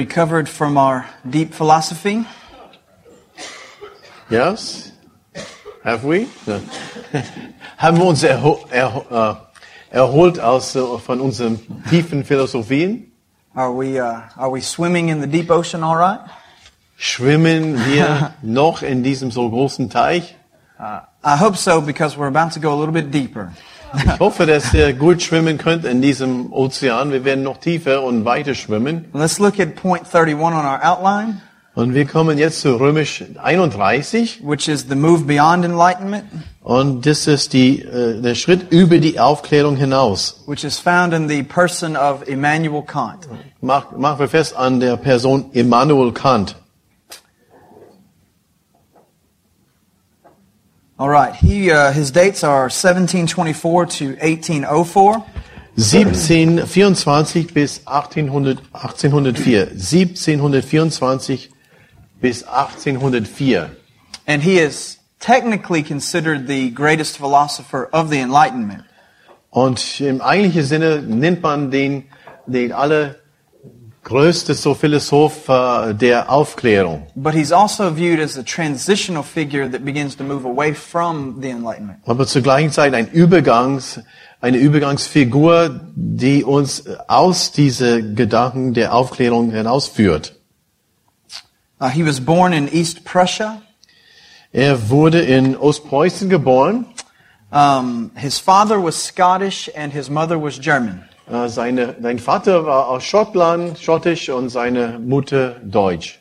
Recovered from our deep philosophy? Yes? Have we? Ja. Haben wir uns erho äh, erholt aus, äh, von unseren tiefen Philosophien? Are we, uh, are we swimming in the deep ocean all right? Schwimmen wir noch in diesem so großen Teich? I hope so because we're about to go a little bit deeper. Ich hoffe, dass ihr gut schwimmen könnt in diesem Ozean. Wir werden noch tiefer und weiter schwimmen. Let's look at point 31 on our outline, Und wir kommen jetzt zu Römisch 31. which is the move beyond enlightenment, Und das ist die, äh, der Schritt über die Aufklärung hinaus. which is found in the person of Immanuel Kant. Mach, machen wir fest an der Person Immanuel Kant. All right, he, uh, his dates are 1724 to 1804. 1724 bis 1800, 1804. 1724 bis 1804. And he is technically considered the greatest philosopher of the Enlightenment. Und im eigentlichen Sinne nennt man den, den allergrößte so Philosoph äh, der Aufklärung. But he's also viewed as a transitional figure that begins to move away from the Enlightenment. Aber zur gleichen Zeit ein Übergangs, eine Übergangsfigur, die uns aus diese Gedanken der Aufklärung hinausführt. Uh, he was born in East Prussia. Er wurde in Ostpreußen geboren. Um, his father was Scottish and his mother was German. Äh, Seine, sein Vater war aus Schottland, schottisch, und seine Mutter deutsch.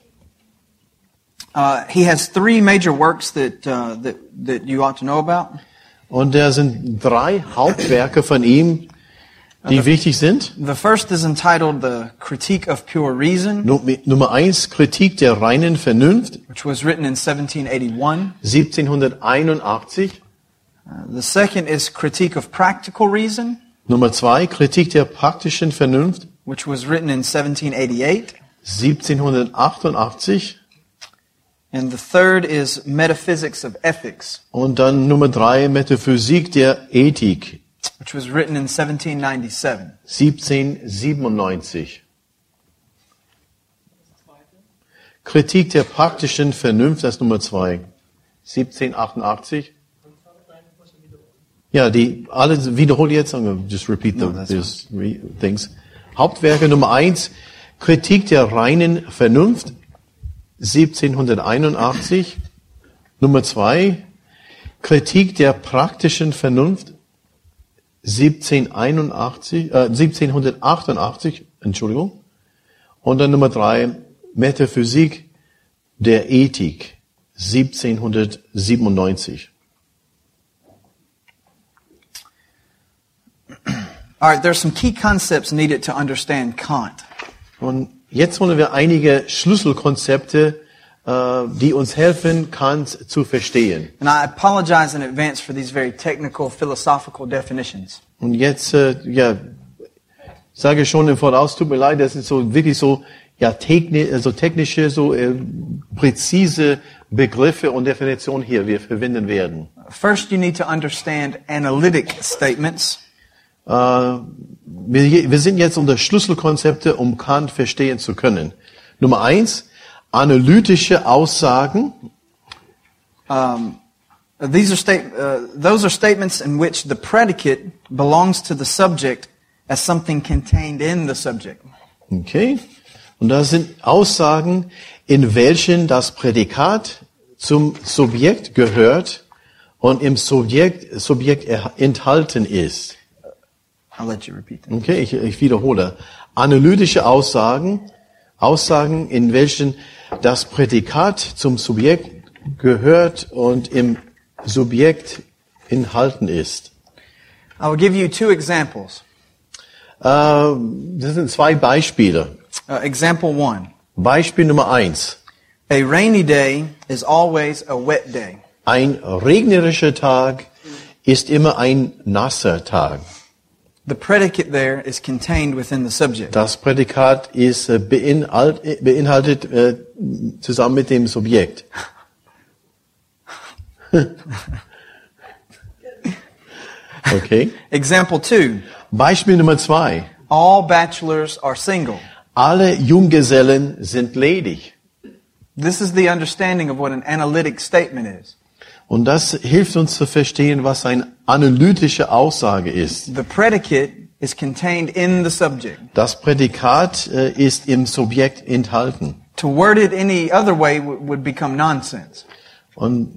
Uh, he has three major works that, uh, that, that you ought to know about. Und da sind drei Hauptwerke von ihm, die wichtig sind. The first is entitled The Critique of Pure Reason, Nu- Nummer eins, Kritik der reinen Vernunft, which was written in 1781. 1781. Uh, the second is Critique of Practical Reason, Nummer zwei, Kritik der praktischen Vernunft, which was written in 1788. 1788. And the third is Metaphysics of Ethics, Und dann Nummer drei, Metaphysik der Ethik, which was written in 1797. 1797. Kritik der praktischen Vernunft, das ist Nummer zwei. 1788. Ja, die, alle, wiederhole jetzt, just repeat the, No, these things. Hauptwerke Nummer eins, Kritik der reinen Vernunft, 1781. Nummer zwei, Kritik der praktischen Vernunft, 1781, äh, 1788, Entschuldigung. Und dann Nummer drei, Metaphysik der Ethik, 1797. All right, there's some key concepts needed to understand Kant. Und jetzt wollen wir einige Schlüsselkonzepte, äh, die uns helfen, Kant zu verstehen. And I apologize in advance for these very technical philosophical definitions. Und jetzt, äh, ja, sage schon im Voraus, tut mir leid, das sind so wirklich so, ja, techni äh, also technische, so äh, präzise Begriffe und Definitionen hier, wir verwenden werden. First, you need to understand analytic statements. Äh, wir, sind jetzt unter Schlüsselkonzepte, um Kant verstehen zu können. Nummer eins, analytische Aussagen. Um, these are state, uh, those are statements in which the predicate belongs to the subject as something contained in the subject. Okay. Und das sind Aussagen, in welchen das Prädikat zum Subjekt gehört und im Subjekt, Subjekt enthalten ist. I'll let you repeat that. Okay, ich, ich wiederhole. Analytische Aussagen, Aussagen, in welchen das Prädikat zum Subjekt gehört und im Subjekt enthalten ist. I will give you two examples. Äh, das sind zwei Beispiele. Uh, example one. Beispiel Nummer eins. A rainy day is always a wet day. Ein regnerischer Tag ist immer ein nasser Tag. The predicate there is contained within the subject. Das Prädikat ist äh, beinhalt, äh, beinhaltet äh, zusammen mit dem Subjekt. Okay. Example two. Beispiel Nummer zwei. All bachelors are single. Alle Junggesellen sind ledig. This is the understanding of what an analytic statement is. Und das hilft uns zu verstehen, was eine analytische Aussage ist. The predicate is contained in the subject. Das Prädikat äh, ist im Subjekt enthalten. To word it any other way would become nonsense. Und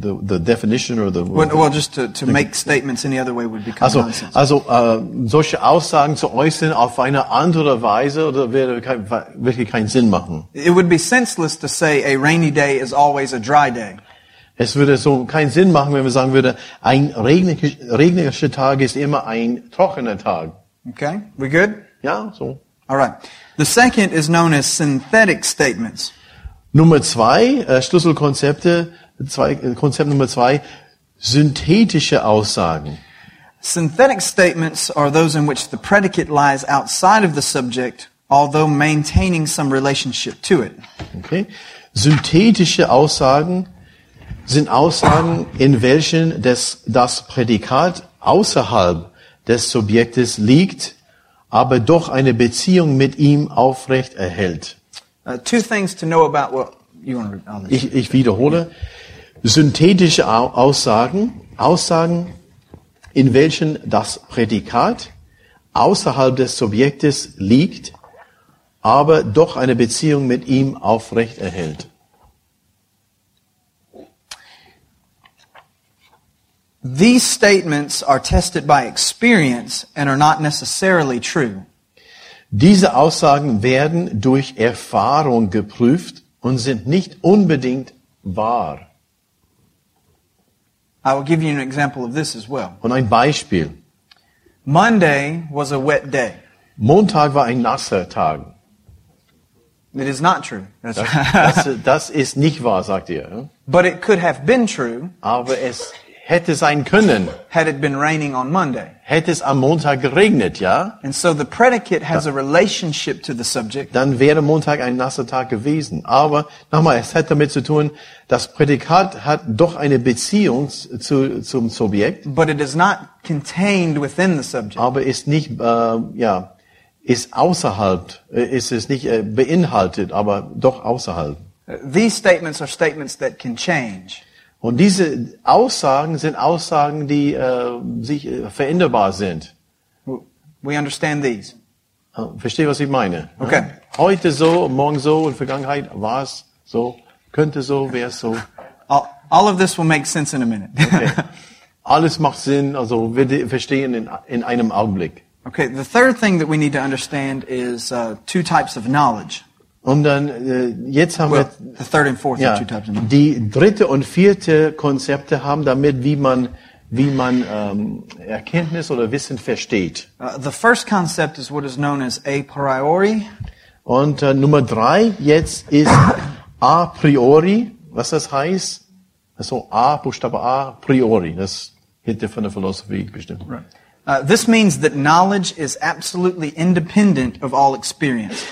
the, the definition or the Well, well just to, to make statements any other way would become also, nonsense. also äh, solche Aussagen zu äußern auf eine andere Weise oder würde kein, wirklich keinen Sinn machen. It would be senseless to say a rainy day is always a dry day. Es würde so keinen Sinn machen, wenn wir sagen würden, ein regnerischer, Tag ist immer ein trockener Tag. Okay? We good? Ja, so. All right. The second is known as synthetic statements. Nummer zwei, äh, Schlüsselkonzepte, zwei, äh, Konzept Nummer zwei, synthetische Aussagen. Synthetic statements are those in which the predicate lies outside of the subject, although maintaining some relationship to it. Okay? Synthetische Aussagen sind Aussagen, in welchen das, das Prädikat außerhalb des Subjektes liegt, aber doch eine Beziehung mit ihm aufrecht erhält. Uh, two things to know about what you want to read. I'll let you- Ich, ich wiederhole. Synthetische Au- Aussagen, Aussagen, in welchen das Prädikat außerhalb des Subjektes liegt, aber doch eine Beziehung mit ihm aufrecht erhält. These statements are tested by experience and are not necessarily true. Diese Aussagen werden durch Erfahrung geprüft und sind nicht unbedingt wahr. I will give you an example of this as well. Und ein Beispiel. Monday was a wet day. Montag war ein nasser Tag. It is not true. That's Das, das, das ist nicht wahr, sagt ihr. but it could have been true Aber es hätte sein können. had it been raining on Monday. Hätte es am Montag geregnet, ja? And so the predicate has a relationship to the subject, Dann wäre Montag ein nasser Tag gewesen. Aber nochmal, es hat damit zu tun, das Prädikat hat doch eine Beziehung zu, zum Subjekt, but it is not contained within the subject. aber ist nicht, äh, ja, ist außerhalb, äh, ist es nicht äh, beinhaltet, aber doch außerhalb. These statements are statements that can change. Und diese Aussagen sind Aussagen, die äh, sich äh, veränderbar sind. We understand these. Äh, Verstehe, was ich meine? Okay. Heute so, morgen so, und Vergangenheit war es so, könnte so, wäre es so. All, all of this will make sense in a minute. Okay. Alles macht Sinn, also wir verstehen in, in einem Augenblick. okay, the third thing that we need to understand is uh, two types of knowledge. Und dann, äh, jetzt haben Well, wir the third and fourth ja, die dritte und vierte Konzepte haben damit, wie man, wie man ähm, Erkenntnis oder Wissen versteht. Uh, the first concept is what is known as a priori. Und äh, Nummer drei jetzt ist a priori, was das heißt. Also A, Buchstabe A, priori. Das hätte von der Philosophie bestimmt. Uh, this means that knowledge is absolutely independent of all experience.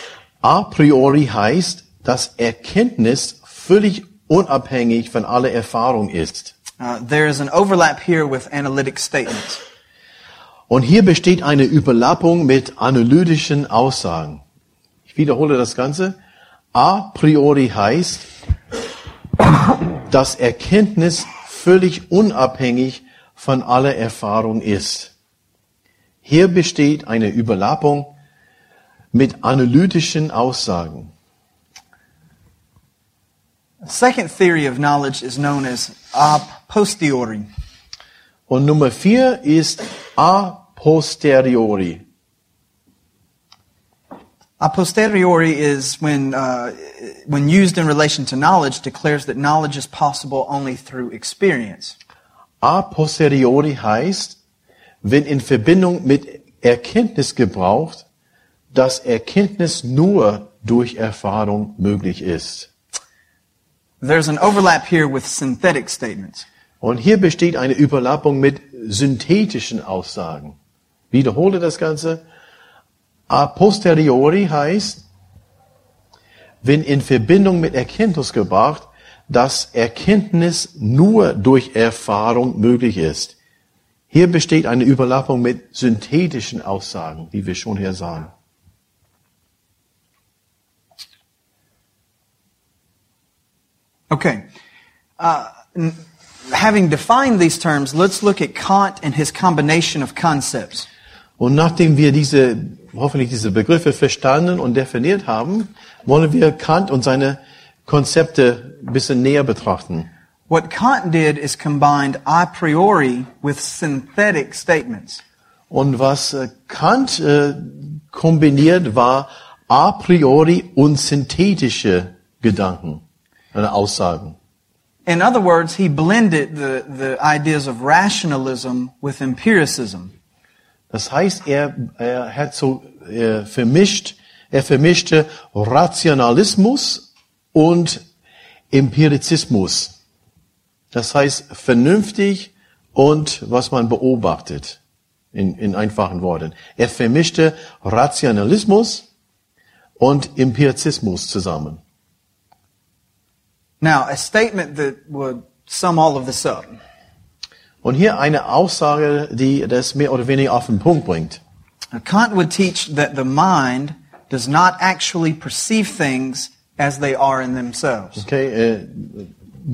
A priori heißt, dass Erkenntnis völlig unabhängig von aller Erfahrung ist. Uh, there is an overlap here with analytic statements. Und hier besteht eine Überlappung mit analytischen Aussagen. Ich wiederhole das Ganze. A priori heißt, dass Erkenntnis völlig unabhängig von aller Erfahrung ist. Hier besteht eine Überlappung mit analytischen Aussagen. Second theory of knowledge is known as a posteriori. Und Nummer vier ist a posteriori. A posteriori is when, uh, when used in relation to knowledge, declares that knowledge is possible only through experience. A posteriori heißt, wenn in Verbindung mit Erkenntnis gebraucht, dass Erkenntnis nur durch Erfahrung möglich ist. There's an overlap here with synthetic statements. Und hier besteht eine Überlappung mit synthetischen Aussagen. Wiederhole das Ganze. A posteriori heißt, wenn in Verbindung mit Erkenntnis gebracht, dass Erkenntnis nur durch Erfahrung möglich ist. Hier besteht eine Überlappung mit synthetischen Aussagen, wie wir schon hier sahen. Okay. Uh, having defined these terms, let's look at Kant and his combination of concepts. Und nachdem wir diese, hoffentlich diese Begriffe verstanden und definiert haben, wollen wir Kant und seine Konzepte ein bisschen näher betrachten. What Kant did is combined a priori with synthetic statements. Und was äh, Kant äh, kombiniert war a priori und synthetische Gedanken, äh, Aussagen. In other words, he blended the, the ideas of rationalism with empiricism. Das heißt, er, er hat so er vermischt, er vermischte Rationalismus und Empirizismus. Das heißt vernünftig und was man beobachtet, in, in einfachen Worten. Er vermischte Rationalismus und Empirizismus zusammen. Now, a statement that would sum all of this up. Und hier eine Aussage, die das mehr oder weniger auf den Punkt bringt. Kant would teach that the mind does not actually perceive things as they are in themselves. Okay, äh,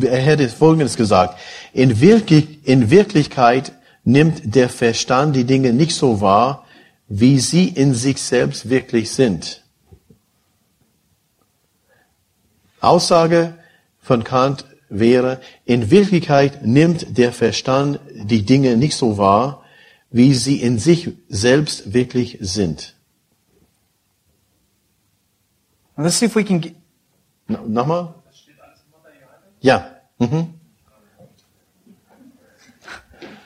er hätte Folgendes gesagt. In, wirklich, in Wirklichkeit nimmt der Verstand die Dinge nicht so wahr, wie sie in sich selbst wirklich sind. Aussage von Kant wäre, in Wirklichkeit nimmt der Verstand die Dinge nicht so wahr, wie sie in sich selbst wirklich sind. Now, let's see if we can get, No- Nochmal? Ja. Mhm.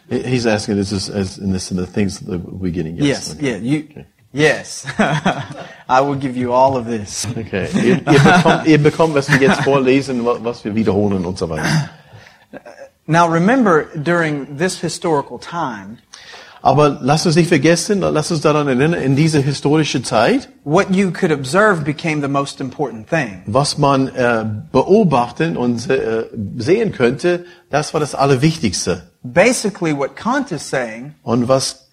He- He's asking this is as in this in the things that we're getting. yes, okay. yeah, you, yes. I will give you all of this. Okay. Ihr, ihr, bekommt, ihr bekommt, was wir jetzt vorlesen, wa- was wir wiederholen und so weiter. Uh, now remember, during this historical time, Aber lasst uns nicht vergessen, lasst uns daran erinnern, in dieser historischen Zeit, what you could observe became the most important thing. was man äh, beobachten und äh, sehen könnte, das war das Allerwichtigste. Basically, what Kant is saying Und was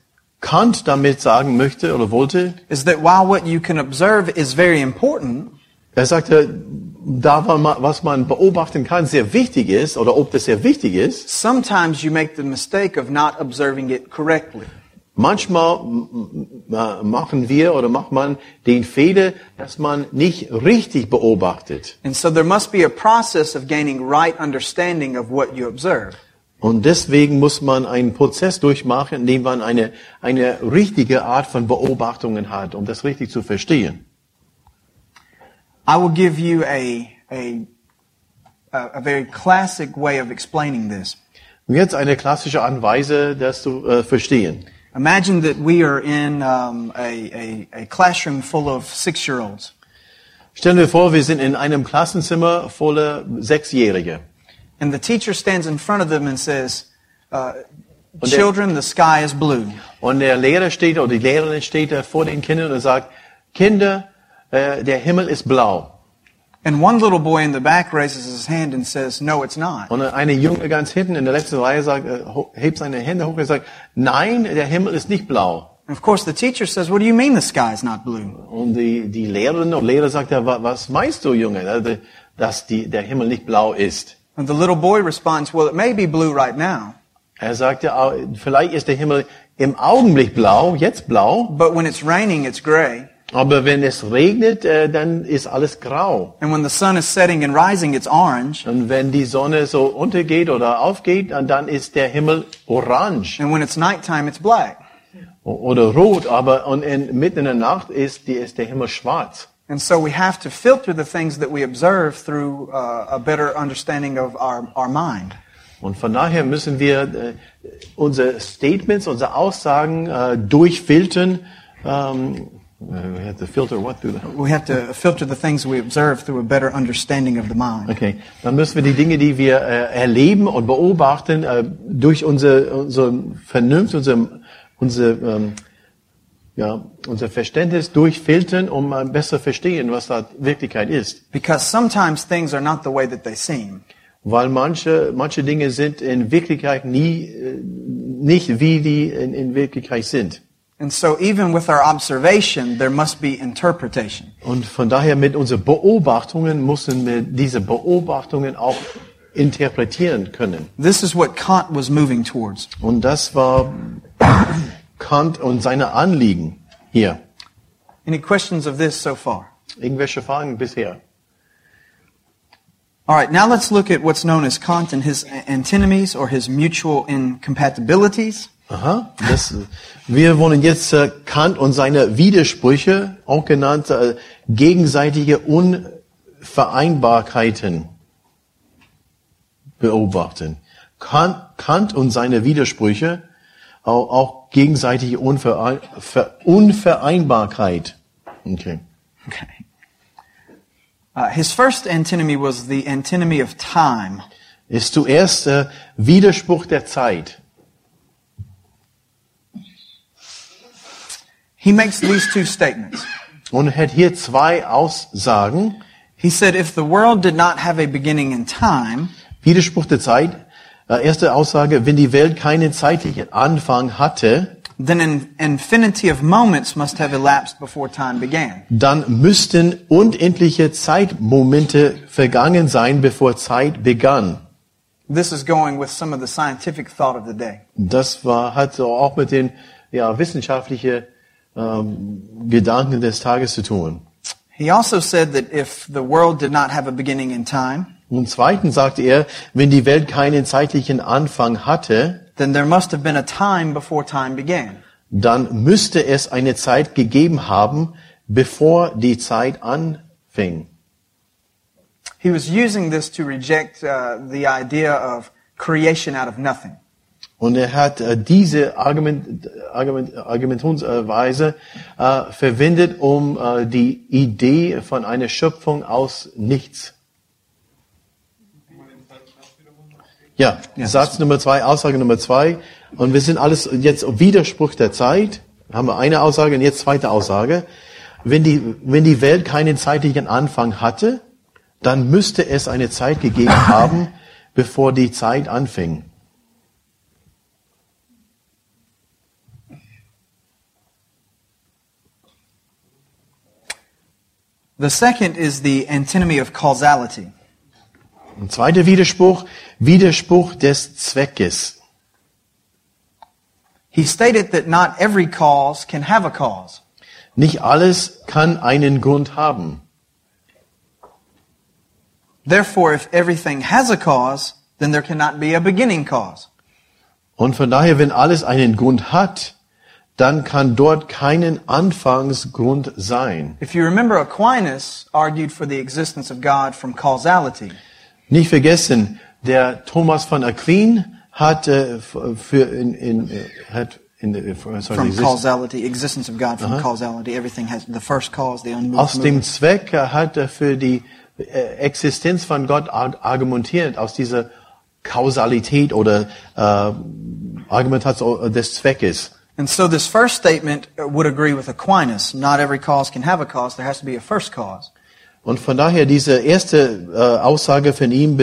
Kant damit sagen möchte oder wollte, is that while what you can observe is very important, Er sagte, da was man beobachten kann, sehr wichtig ist, oder ob das sehr wichtig ist, sometimes you make the mistake of not observing it correctly. manchmal machen wir oder macht man den Fehler, dass man nicht richtig beobachtet. And so there must be a process of gaining right understanding of what you observe. Und deswegen muss man einen Prozess durchmachen, in dem man eine, eine richtige Art von Beobachtungen hat, um das richtig zu verstehen. I will give you a, a, a very classic way of explaining this. Und jetzt eine klassische Anweise, das zu äh, verstehen. Imagine that we are in um, a, a, a classroom full of six-year-olds. Stellen wir vor, wir sind in einem Klassenzimmer voller Sechsjährige. And the teacher stands in front of them and says, uh, children, the sky is blue. Und der Lehrer steht oder die Lehrerin steht da vor den Kindern und sagt, Kinder, äh, der Himmel ist blau. And one little boy in the back raises his hand and says, no, it's not. Und eine Junge ganz hinten in der letzten Reihe sagt, äh, hebt seine Hände hoch und sagt, nein, der Himmel ist nicht blau. And of course, the teacher says, what do you mean the sky is not blue? Und die, die Lehrerin und Lehrer sagt, was meinst du, Junge, dass die, der Himmel nicht blau ist? And the little boy responds, well, it may be blue right now, Er sagt ja, auch, vielleicht ist der Himmel im Augenblick blau, jetzt blau, but when it's raining, it's gray. Aber wenn es regnet, äh, dann ist alles grau. And when the sun is setting and rising, it's orange. Und wenn die Sonne so untergeht oder aufgeht, dann ist der Himmel orange And when it's nighttime, it's black. oder rot. Aber und in, mitten in der Nacht ist, die, ist der Himmel schwarz. And so we have to filter the things that we observe through uh, a better understanding of our, our mind. Und von daher müssen wir äh, unsere Statements, unsere Aussagen äh, durchfiltern. Ähm, we have to filter what through the We have to filter the things we observe through a better understanding of the mind. Okay, dann müssen wir die Dinge, die wir äh, erleben und beobachten, äh, durch unsere, unsere Vernunft, unser, unser, ähm, ja, unser Verständnis durchfiltern, um äh, besser verstehen, was da Wirklichkeit ist. Because sometimes things are not the way that they seem. Weil manche, manche Dinge sind in Wirklichkeit nie, äh, nicht wie die in, in Wirklichkeit sind. And so even with our observation, there must be interpretation. Und von daher mit unseren Beobachtungen müssen wir diese Beobachtungen auch interpretieren können. This is what Kant was moving towards. Und das war Kant und seine Anliegen hier. Any questions of this so far? Irgendwelche Fragen bisher? All right, now let's look at what's known as Kant and his antinomies or his mutual incompatibilities. Aha. Das, wir wollen jetzt äh, Kant und seine Widersprüche, auch genannt äh, gegenseitige Unvereinbarkeiten, beobachten. Kant, Kant und seine Widersprüche, auch, gegenseitige Unverein, Ver, Unvereinbarkeit. Okay. Okay. Uh, his first antinomy was the antinomy of time. Ist zuerst äh, Widerspruch der Zeit. He makes these two statements. Und er hat hier zwei Aussagen. He said, if the world did not have a beginning in time, Widerspruch der Zeit. Erste Aussage, wenn die Welt keinen zeitlichen Anfang hatte, then an infinity of moments must have elapsed before time began. dann müssten unendliche Zeitmomente vergangen sein, bevor Zeit begann. This is going with some of the scientific thought of the day. Das war, hat so auch mit den ja, wissenschaftlichen ähm, Gedanken des Tages zu tun. He also said that if the world did not have a beginning in time, Und zweitens sagte er, wenn die Welt keinen zeitlichen Anfang hatte, then there must have been a time before time began. dann müsste es eine Zeit gegeben haben, bevor die Zeit anfing. He was using this to reject uh, the idea of creation out of nothing. Und er hat äh, diese Argument, Argument, Argumentationsweise äh, verwendet, um äh, die Idee von einer Schöpfung aus nichts. Ja, Ja. Satz Nummer zwei, Aussage Nummer zwei. Und wir sind alles jetzt Widerspruch der Zeit. Haben wir eine Aussage und jetzt zweite Aussage. Wenn die, wenn die Welt keinen zeitlichen Anfang hatte, dann müsste es eine Zeit gegeben haben, bevor die Zeit anfing. The second is the antinomy of causality. Ein zweiter Widerspruch, Widerspruch des Zweckes. He stated that not every cause can have a cause. Nicht alles kann einen Grund haben. Therefore, if everything has a cause, then there cannot be a beginning cause. Und von daher, wenn alles einen Grund hat, dann kann dort keinen Anfangsgrund sein. If you remember, Aquinas argued for the existence of God from causality. Nicht vergessen, der Thomas von Aquin hat äh, für in, in äh, hat in äh, sorry, From exist- causality, existence of God from causality. Everything has the first cause, the unmoved aus dem. Zweck äh, hat er für die Existenz von Gott ar- argumentiert aus dieser Kausalität oder äh, Argumentation des Zweckes. And so this first statement uh, would agree with Aquinas. Not every cause can have a cause. There has to be a first cause. Und von daher diese erste äh, Aussage von ihm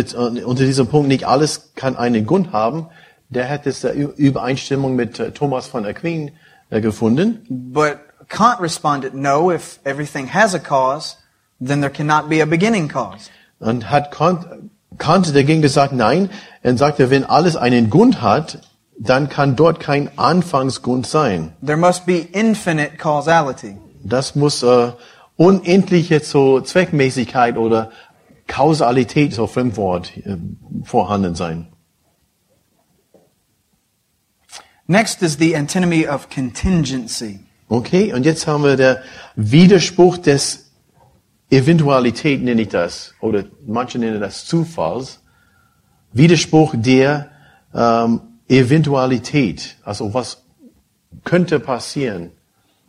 unter diesem Punkt, nicht alles kann einen Grund haben, der hat es äh, Übereinstimmung mit äh, Thomas von Aquin äh, gefunden. But Kant responded, no, if everything has a cause, then there cannot be a beginning cause. Und hat Kant, Kant dagegen gesagt, nein, er sagte, wenn alles einen Grund hat, dann kann dort kein Anfangsgrund sein. There must be infinite causality. das muss äh, unendliche so Zweckmäßigkeit oder Kausalität, so Fremdwort, äh, vorhanden sein. Next is the antinomy of contingency. Okay, und jetzt haben wir der Widerspruch des Eventualität, nenne ich das, oder manche nennen das Zufalls. Widerspruch der ähm, Eventualität, also was könnte passieren,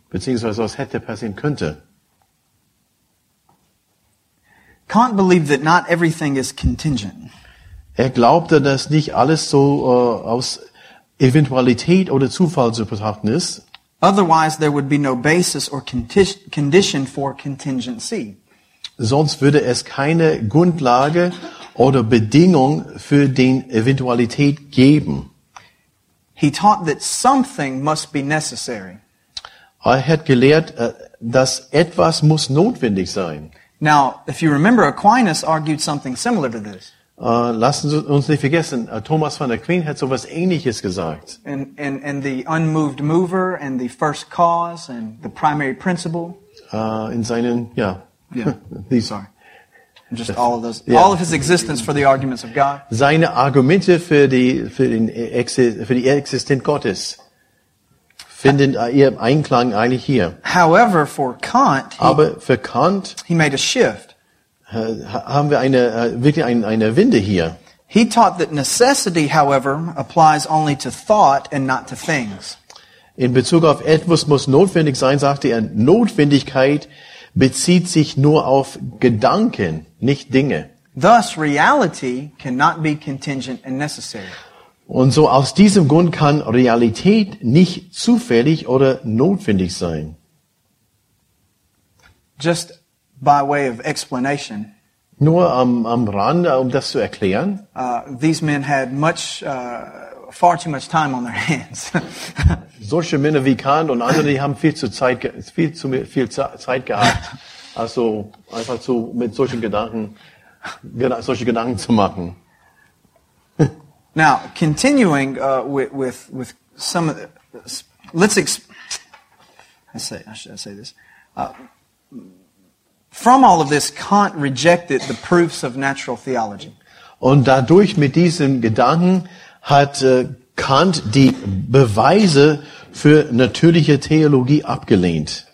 beziehungsweise was hätte passieren könnte. Kant believed that not everything is contingent. Er glaubte, dass nicht alles so äh, aus Eventualität oder Zufall zu betrachten ist. Otherwise, there would be no basis or condition for contingency. Sonst würde es keine Grundlage oder Bedingung für den Eventualität geben. He taught that something must be necessary. Er hat gelehrt, äh, dass etwas muss notwendig sein. Now, if you remember, Aquinas argued something similar to this. Äh, lassen Sie uns nicht vergessen, äh, Thomas von Aquin hat sowas Ähnliches gesagt. And, and, and the unmoved mover and the first cause and the primary principle. Äh, in seinen, ja, Yeah. die- Sorry. Just all of those, Yeah. all of his existence for the arguments of God. seine Argumente für die, für, den, für die Existenz Gottes finden ihr Einklang eigentlich hier. However, for Kant, he, Aber für Kant he made a shift. äh, ha- haben wir eine, äh, wirklich ein, eine Winde hier. He taught that necessity, however, applies only to thought and not to things. In Bezug auf etwas muss notwendig sein, sagte er, Notwendigkeit bezieht sich nur auf Gedanken, nicht Dinge. Thus, reality cannot be contingent and necessary. Und so aus diesem Grund kann Realität nicht zufällig oder notwendig sein. Just by way of explanation, Nur am, am Rande, um das zu erklären. uh, these men had much, uh, far too much time on their hands. Solche Männer wie Kant und andere, die haben viel zu Zeit, viel zu viel Ze- Zeit gehabt. Also einfach so mit solchen Gedanken, geda- solche Gedanken zu machen. now, continuing uh, with, with with some of the, let's ex- I say I should say this. Uh, from all of this, Kant rejected the proofs of natural theology. Und dadurch mit diesem Gedanken hat äh, Kant die Beweise für natürliche Theologie abgelehnt.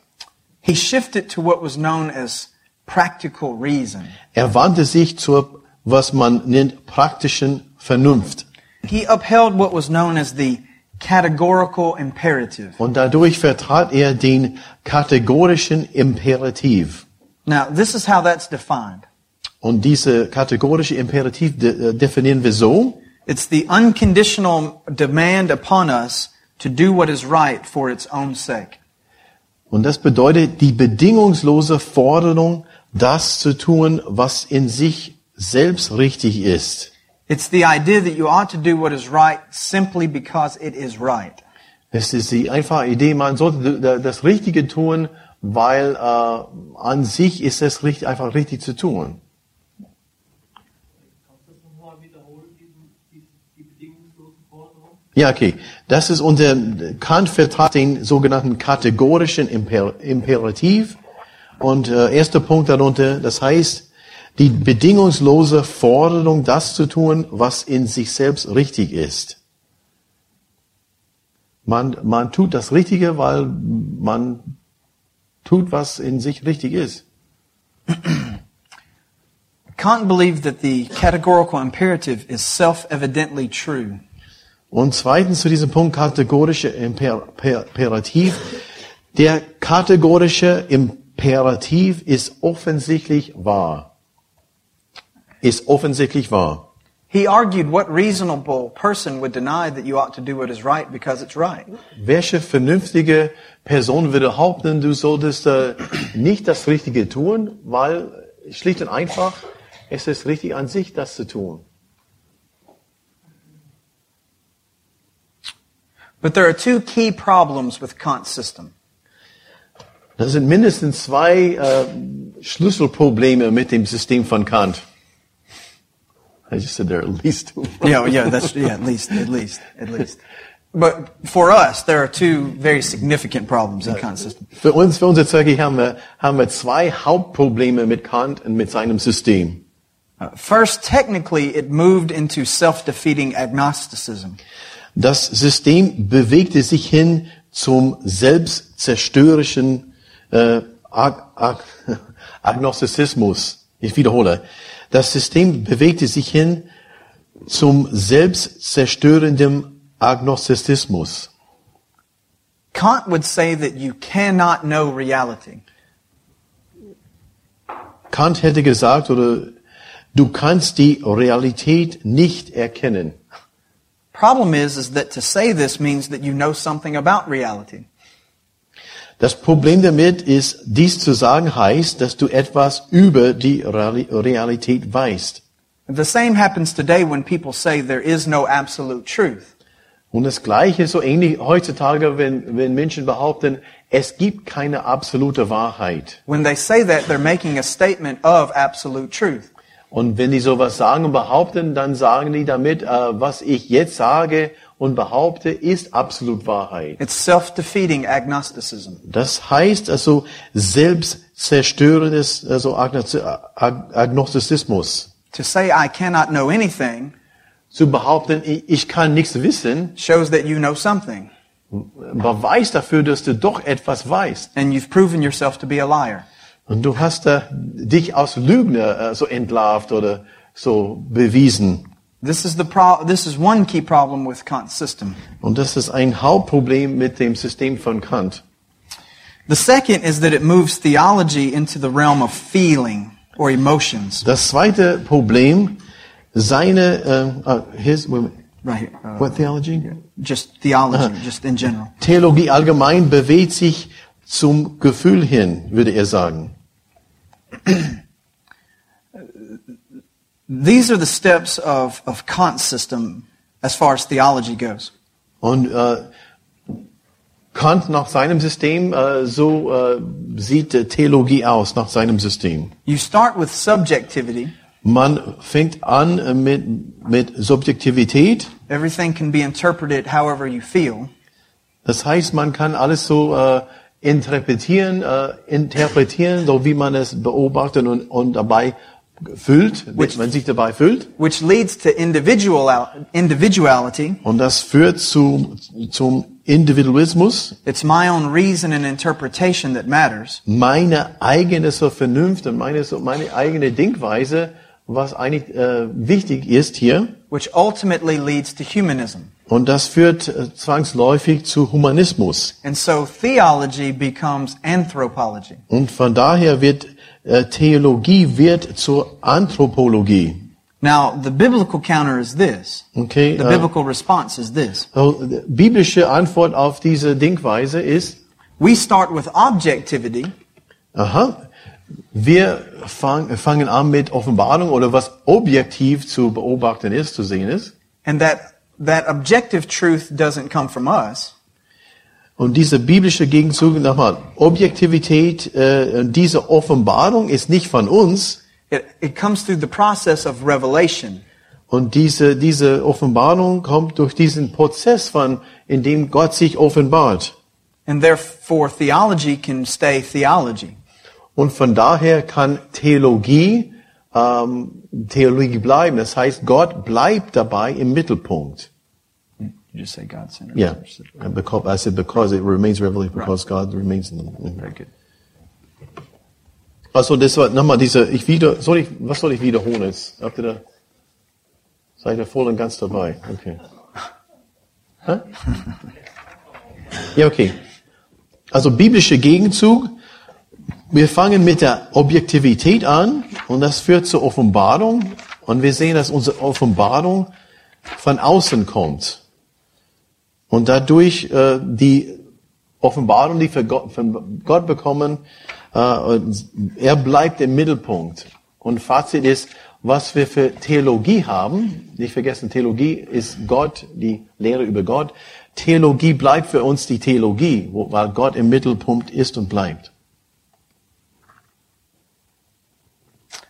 He shifted to what was known as practical reason. Er wandte sich zur, was man nennt, praktischen Vernunft. He upheld what was known as the categorical imperative. Und dadurch vertrat er den kategorischen Imperativ. Now, this is how that's defined. Und diese kategorische Imperativ de, äh, definieren wir so. It's the unconditional demand upon us to do what is right for its own sake. Und das bedeutet die bedingungslose Forderung, das zu tun, was in sich selbst richtig ist. It's the idea that you ought to do what is right simply because it is right. Es ist die einfache Idee, man sollte das Richtige tun, weil äh, an sich ist es richtig, einfach richtig zu tun. Ja, okay. Das ist unter Kant vertrat den sogenannten kategorischen Imper Imperativ. Und äh, erster Punkt darunter, das heißt, die bedingungslose Forderung, das zu tun, was in sich selbst richtig ist. Man, man tut das Richtige, weil man tut, was in sich richtig ist. Kant believed that the categorical imperative is self-evidently true. Und zweitens zu diesem Punkt kategorische Imper Per- Imperativ. Der kategorische Imperativ ist offensichtlich wahr. Ist offensichtlich wahr. He argued what reasonable person would deny that you ought to do what is right because it's right. Welche vernünftige Person würde behaupten, du solltest äh, nicht das Richtige tun, weil schlicht und einfach es ist richtig an sich, das zu tun. But there are two key problems with Kant's system. Das sind mindestens zwei äh, Schlüsselprobleme mit dem System von Kant. I just said there are at least two. Yeah, yeah, that's yeah, at least, at least, at least. But for us, there are two very significant problems in Kant's system. Für uns, für unsere Zeuge haben wir, haben wir zwei Hauptprobleme mit Kant und mit seinem System. Uh, First, technically, it moved into self-defeating agnosticism. Das System bewegte sich hin zum selbstzerstörerischen äh, Ag Ag Agnostizismus. Ich wiederhole. Das System bewegte sich hin zum selbstzerstörenden Agnostizismus. Kant would say that you cannot know reality. Kant hätte gesagt, oder du kannst die Realität nicht erkennen. Problem is, is that to say this means that you know something about reality. Das Problem damit ist, dies zu sagen heißt, dass du etwas über die Reali- Realität weißt. The same happens today when people say there is no absolute truth. Und das Gleiche ist so ähnlich heutzutage, wenn, wenn Menschen behaupten, es gibt keine absolute Wahrheit. When they say that, they're making a statement of absolute truth. Und wenn die sowas sagen und behaupten, dann sagen die damit, äh, was ich jetzt sage und behaupte, ist absolut Wahrheit. It's self-defeating agnosticism. Das heißt also selbstzerstörendes also Agnostizismus. To say I cannot know anything Zu behaupten, ich, kann nichts wissen, shows that you know something, beweist dafür, dass du doch etwas weißt. and you've proven yourself to be a liar. Und du hast äh, dich als Lügner äh, so entlarvt oder so bewiesen. This is the pro- This is one key problem with Kant's system. Und das ist ein Hauptproblem mit dem System von Kant. The second is that it moves theology into the realm of feeling or emotions. Das zweite Problem, seine, äh, uh, his, Right here. Uh, what theology? just theology, just in general. Theologie allgemein bewegt sich zum Gefühl hin, würde er sagen. These are the steps of, of Kant's system as far as theology goes. Und äh, Kant nach seinem System, äh, so äh, sieht Theologie aus, nach seinem System. You start with subjectivity. Man fängt an mit, mit Subjektivität. Everything can be interpreted however you feel. Das heißt, man kann alles so äh, interpretieren, äh, interpretieren, so wie man es beobachtet und, und dabei fühlt, wie Which- man sich dabei fühlt. which leads to individual individuality. Und das führt zu, zum Individualismus. It's my own reason and interpretation that matters. Meine eigene so Vernunft und meine, so, meine eigene Denkweise, was eigentlich äh, wichtig ist hier. which ultimately leads to humanism. Und das führt äh, zwangsläufig zu Humanismus. And so theology becomes anthropology. Und von daher wird Äh, Theologie wird zur Anthropologie. Now, the biblical counter is this. Okay, The äh, biblical response is this. So, die biblische Antwort auf diese Denkweise ist, We start with objectivity, aha, wir fang, fangen an mit Offenbarung oder was objektiv zu beobachten ist, zu sehen ist. and that, that objective truth doesn't come from us. Und diese biblische Gegenzug, nochmal, Objektivität, äh, diese Offenbarung ist nicht von uns. It, it comes through the process of revelation. Und diese, diese Offenbarung kommt durch diesen Prozess von, in dem Gott sich offenbart. And therefore, theology can stay theology. Und von daher kann Theologie ähm, Theologie bleiben. Das heißt, Gott bleibt dabei im Mittelpunkt. You just say God-centered. Yeah, because, I said because it remains revelation because God remains in them. Very good. Also das war nochmal diese, ich wieder, soll ich, was soll ich wiederholen jetzt? Habt ihr da, seid ihr voll und ganz dabei? Okay. Hä? Ja, okay. Also biblische Gegenzug. Wir fangen mit der Objektivität an und das führt zur Offenbarung und wir sehen, dass unsere Offenbarung von außen kommt. Und dadurch äh, die Offenbarung, die wir von Gott bekommen, äh, er bleibt im Mittelpunkt. Und Fazit ist, was wir für Theologie haben, nicht vergessen, Theologie ist Gott, die Lehre über Gott. Theologie bleibt für uns die Theologie, weil Gott im Mittelpunkt ist und bleibt.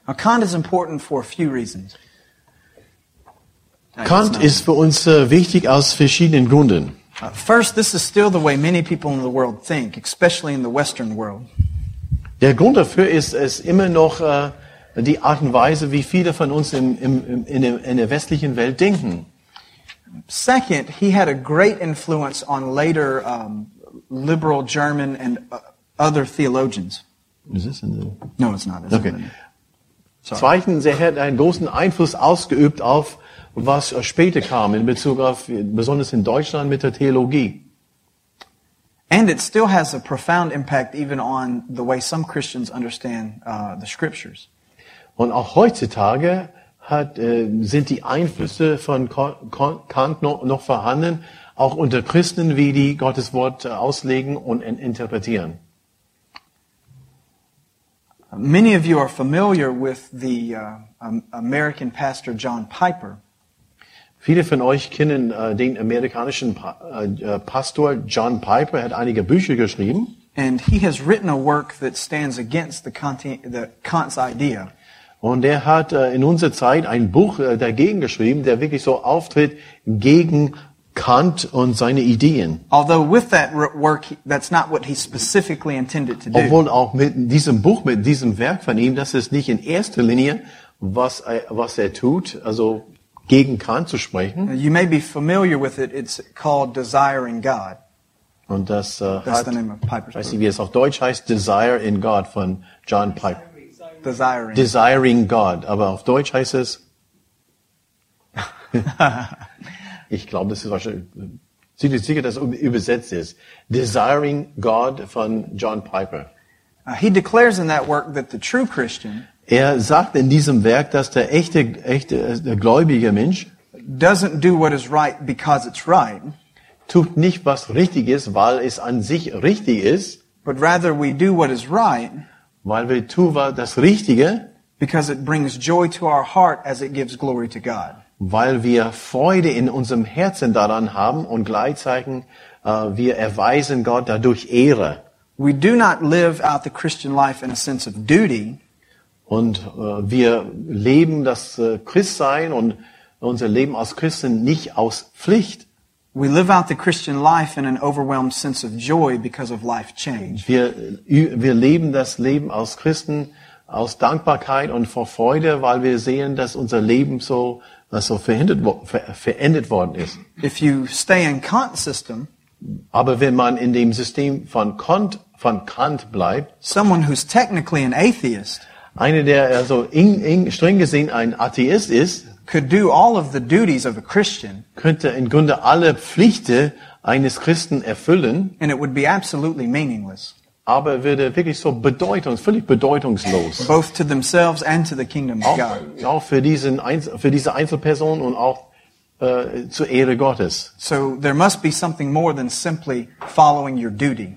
Now, Kant is important for a few reasons. Kant ist für uns äh, wichtig aus verschiedenen Gründen. Uh, first, this is still the way many people in the world think, especially in the Western world. Der Grund dafür ist es immer noch äh, die Art und Weise, wie viele von uns im, im, in, der, in der westlichen Welt denken. Second, he had a great influence on later um, liberal German and uh, other theologians. Ist es in der- No, it's not. It's Okay. not. Zweitens, er hat einen großen Einfluss ausgeübt auf, was später kam, in Bezug auf, besonders in Deutschland mit der Theologie. And it still has a profound impact even on the way some Christians understand uh, the scriptures. Und auch heutzutage hat, äh, sind die Einflüsse von Kant noch, noch vorhanden, auch unter Christen, wie die Gottes Wort äh, auslegen und in, interpretieren. Many of you are familiar with the uh, American pastor John Piper. Viele von euch kennen äh, den amerikanischen pa äh, äh, Pastor John Piper, er hat einige Bücher geschrieben. And he has written a work that stands against the, Kanti- the Kant's idea. Und er hat äh, in unserer Zeit ein Buch äh, dagegen geschrieben, der wirklich so auftritt gegen Kant und seine Ideen. Although with that work, that's not what he specifically intended to do. Obwohl auch mit diesem Buch, mit diesem Werk von ihm, das ist nicht in erster Linie, was er, was er tut, also gegen Kant zu sprechen. You may be familiar with it. It's called Desiring God. Und das äh, That's hat, the name of Piper's weiß nicht, wie es auf Deutsch heißt, Desire in God von John Piper. Desiring. Desiring God, aber auf Deutsch heißt es, ich glaube, das ist wahrscheinlich, sicher, sicher, dass es übersetzt ist. Desiring God von John Piper. Uh, he declares in that work that the true Christian Er sagt in diesem Werk, dass der echte, echte, der gläubige Mensch doesn't do what is right because it's right, tut nicht, was richtig ist, weil es an sich richtig ist, but rather we do what is right weil wir tun das Richtige, because it brings joy to our heart as it gives glory to God. weil wir Freude in unserem Herzen daran haben und gleichzeitig äh, wir erweisen Gott dadurch Ehre. We do not live out the Christian life in a sense of duty, Und äh, wir leben das äh, Christsein und unser Leben als Christen nicht aus Pflicht. we live out the Christian life in an overwhelmed sense of joy because of life change. Wir, wir leben das Leben als Christen aus Dankbarkeit und vor Freude, weil wir sehen, dass unser Leben so, so verändert, ver, verändert worden ist. If you stay in Kant's system, Aber wenn man in dem System von Kant, von Kant bleibt, someone who's technically an atheist einer, der also in, in, streng gesehen ein Atheist ist, could do all of the duties of a Christian, könnte im Grunde alle Pflichten eines Christen erfüllen, and it would be absolutely meaningless, aber würde wirklich so bedeutungs, völlig bedeutungslos. both to themselves and to the kingdom of Auch, God. auch für, diesen, für diese Einzelperson und auch äh, zur Ehre Gottes. So there must be something more than simply following your duty.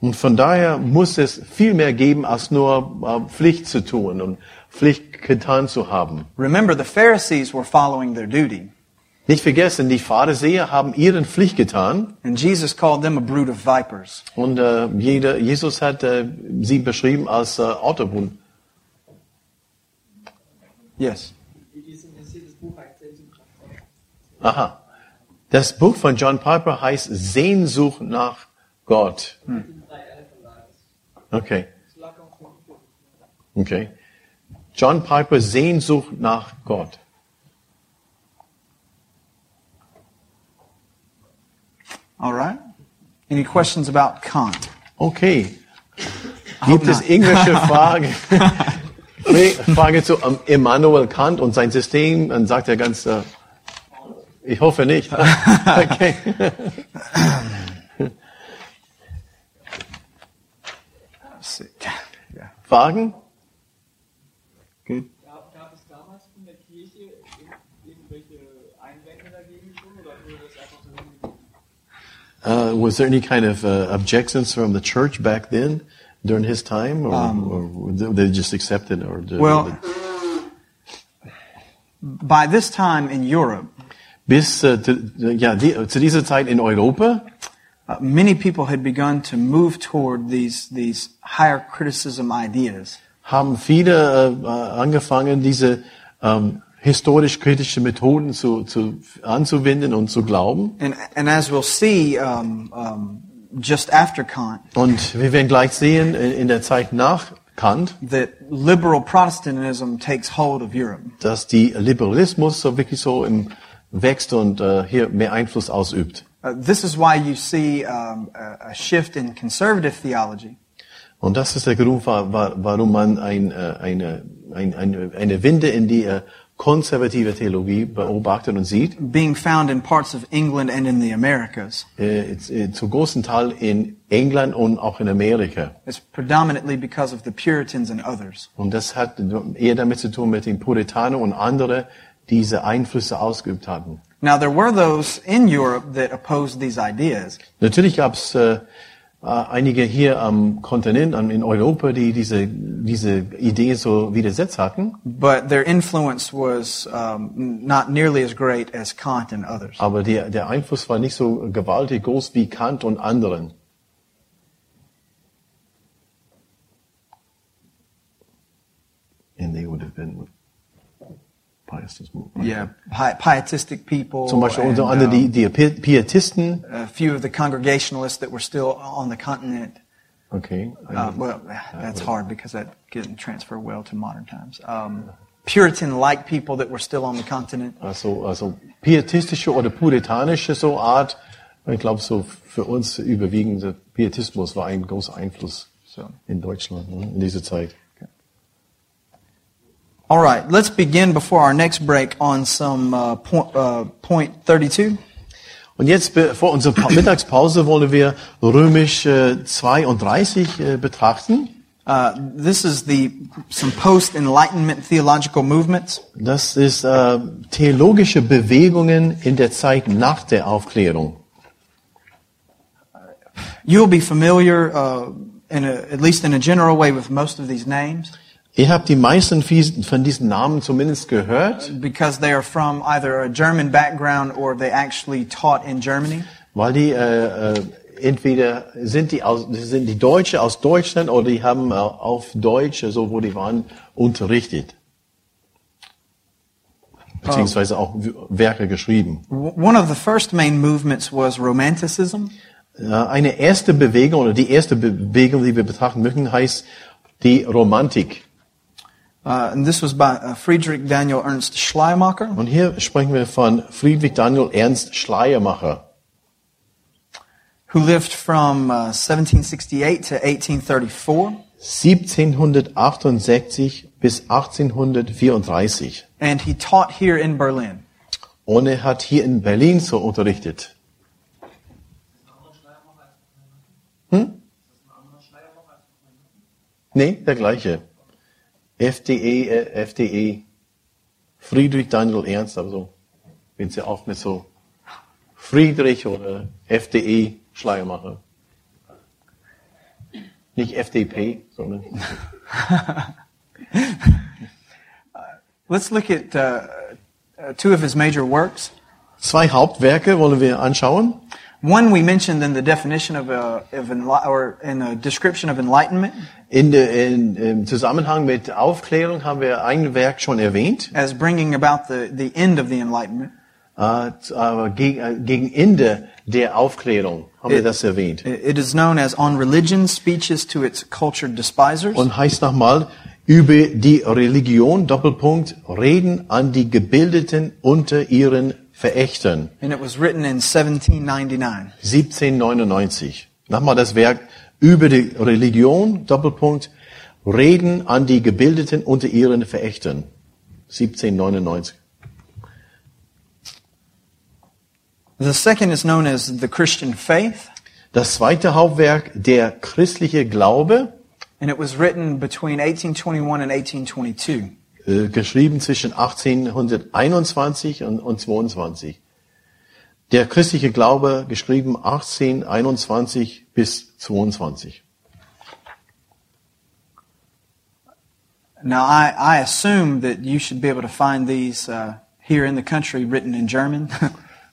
Und von daher muss es viel mehr geben, als nur äh, Pflicht zu tun und Pflicht getan zu haben. Remember, the Pharisees were following their duty, Nicht vergessen, die Pharisäer haben ihren Pflicht getan and Jesus called them a brood of vipers. und äh, jeder, Jesus hat äh, sie beschrieben als äh, Otterhund. Yes. Aha. Das Buch von John Piper heißt Sehnsucht nach Gott. Verlages. Okay. Okay. John Piper Sehnsucht nach Gott. All right. Any questions about Kant? Okay. Gibt es irgendwelche Fragen? Frage zu ähm, Immanuel Kant und sein System? Dann sagt er ganz, äh, ich hoffe nicht. okay. Fragen? Good. Gab, gab es damals in der Kirche irgendwelche Einwände dagegen schon oder wurde das einfach so? Uh, was there any kind of uh, objections from the church back then during his time, or, or they just accepted, or did- Well, by this time in Europe, bis äh, zu, ja, die, zu dieser Zeit in Europa uh, many people had begun to move toward these these higher criticism ideas. haben viele äh, äh, angefangen, diese ähm, historisch-kritische Methoden zu, zu, anzuwenden und zu glauben. And, and as we'll see, um, um, just after Kant, Und wir werden gleich sehen, in, in der Zeit nach Kant, that liberal Protestantism takes hold of Europe. dass die Liberalismus so wirklich so im wächst und äh, hier mehr Einfluss ausübt. Uh, this is why you see um, a, a shift in conservative theology. Und das ist der Grund, wa- wa- warum man ein, äh, eine, ein, eine, eine Wende in die äh, konservative Theologie beobachtet und sieht, being found in parts of England and in the Americas. äh, zu großen Teil in England und auch in Amerika. It's predominantly because of the Puritans and others. Und das hat eher damit zu tun mit den Puritanern und andere, die diese Einflüsse ausgeübt hatten. Now, there were those in Europe that opposed these ideas, Natürlich gab es äh, einige hier am Kontinent, an- in Europa, die diese, diese Idee so widersetzt hatten. but their influence was um, not nearly as great as Kant and others. Aber der, der Einfluss war nicht so gewaltig groß wie Kant und anderen. And they would have been with pietists. Yeah, pi- pietistic people. Zum Beispiel and, anderem um, die Pi- Pietisten. a few of the Congregationalists that were still on the continent. Okay. Uh, well, that's hard because that didn't transfer well to modern times. Um, Puritan-like people that were still on the continent. Also, also pietistische oder puritanische so Art. Ich glaube, so für uns überwiegende Pietismus war ein großer Einfluss So. in Deutschland ne, in dieser Zeit. All right, let's begin before our next break on some uh, point, uh, point 32. Und jetzt vor unserer Mittagspause wollen wir Römisch äh, 32 äh, betrachten. Uh, this is the some post-enlightenment theological movements. Das ist äh, theologische Bewegungen in der Zeit nach der Aufklärung. You'll be familiar, uh, in a, at least in a general way, with most of these names Ihr habt die meisten von diesen Namen zumindest gehört, because they are from either a German background or they actually taught in Germany. weil die äh, äh, entweder sind die aus, sind die Deutsche aus Deutschland oder die haben äh, auf Deutsch, so wo die waren, unterrichtet. Beziehungsweise auch Werke geschrieben. One of the first main movements was Romanticism. Eine erste Bewegung oder die erste Bewegung, die wir betrachten möchten, heißt die Romantik. Uh, and this was by uh, Friedrich Daniel Ernst Schleiermacher. Und hier sprechen wir von Friedrich Daniel Ernst Schleiermacher. who lived from uh, 1768 to 1834, 1768 bis 1834. and he taught here in Berlin. Und er hat hier in Berlin so unterrichtet. Hm? Nee, der gleiche. FDE, äh, FDE. Friedrich Daniel Ernst, also, wenn sie auch nicht so Friedrich oder FDE Schleiermacher. Nicht FDP, sondern Let's look at uh, uh, two of his major works. zwei Hauptwerke wollen wir anschauen. One we mentioned in the definition of, uh, of enli- or in the description of enlightenment In der, in, Im Zusammenhang mit Aufklärung haben wir ein Werk schon erwähnt, as bringing about the, the end of the enlightenment. äh, aber gegen, gegen Ende der Aufklärung haben wir It- das erwähnt. It is known as On Religion, Speeches to its Cultured Despisers. Und heißt nochmal, über die Religion, Doppelpunkt, reden an die Gebildeten unter ihren Verächtern. And it was written in 1799. 1799. Nochmal das Werk über die Religion, Doppelpunkt, reden an die Gebildeten unter ihren Verächtern. 1799. The second is known as The Christian Faith. Das zweite Hauptwerk, der christliche Glaube, And it was written between 1821 and 1822. äh, geschrieben zwischen 1821 und, und 22. Der christliche Glaube, geschrieben 1821 bis 22. Now, I, I assume that you should be able to find these uh, here in the country written in German.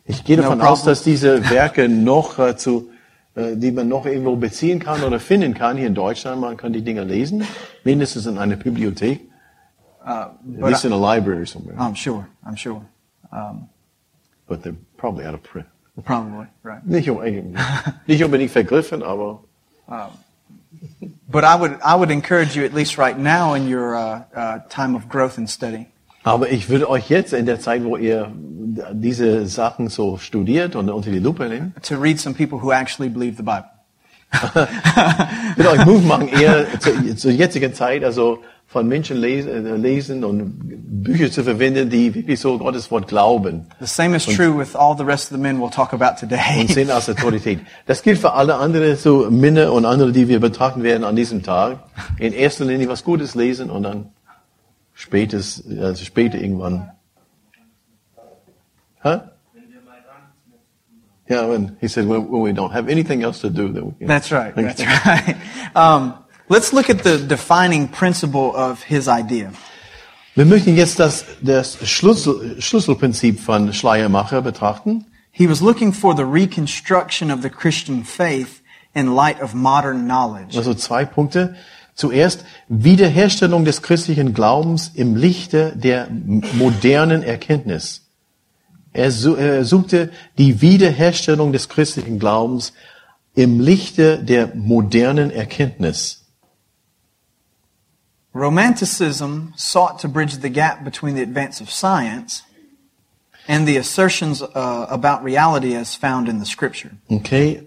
Ich gehe No davon problem. aus, dass diese Werke noch äh, zu, äh, die man noch irgendwo beziehen kann oder finden kann hier in Deutschland. Man kann die Dinger lesen, mindestens in einer Bibliothek. Uh, At least I, in a library somewhere. I'm sure. I'm sure. Um, But they're probably out of print. probably right. Nicht, nicht unbedingt vergriffen, aber But I would I would encourage you at least right now in your uh, uh, time of growth and study Aber ich würde euch jetzt in der Zeit, wo ihr diese Sachen so studiert und unter die Lupe nehmt, to read some people who actually believe the Bible. würde euch Mut machen, eher zu- zur jetzigen Zeit, also von Menschen lesen, äh, lesen und Bücher zu verwenden, die wirklich so Gottes Wort glauben The same is true with all the rest of the men we'll talk about today. und sehen als Autorität. Das gilt für alle anderen so Männer und andere, die wir betrachten werden an diesem Tag. In erster Linie was Gutes lesen und dann spätes, also später irgendwann. Huh? Yeah, when he said when, when we don't have anything else to do, then we can. That's right. That's right. Um, let's look at the defining principle of his idea. Wir möchten jetzt das, das Schlüssel, Schlüsselprinzip von Schleiermacher betrachten. He was looking for the reconstruction of the Christian faith in light of modern knowledge. Also zwei Punkte. Zuerst Wiederherstellung des christlichen Glaubens im Lichte der modernen Erkenntnis. Er, er suchte die Wiederherstellung des christlichen Glaubens im Lichte der modernen Erkenntnis. Romanticism sought to bridge the gap between the advance of science and the assertions uh, about reality as found in the scripture. Okay?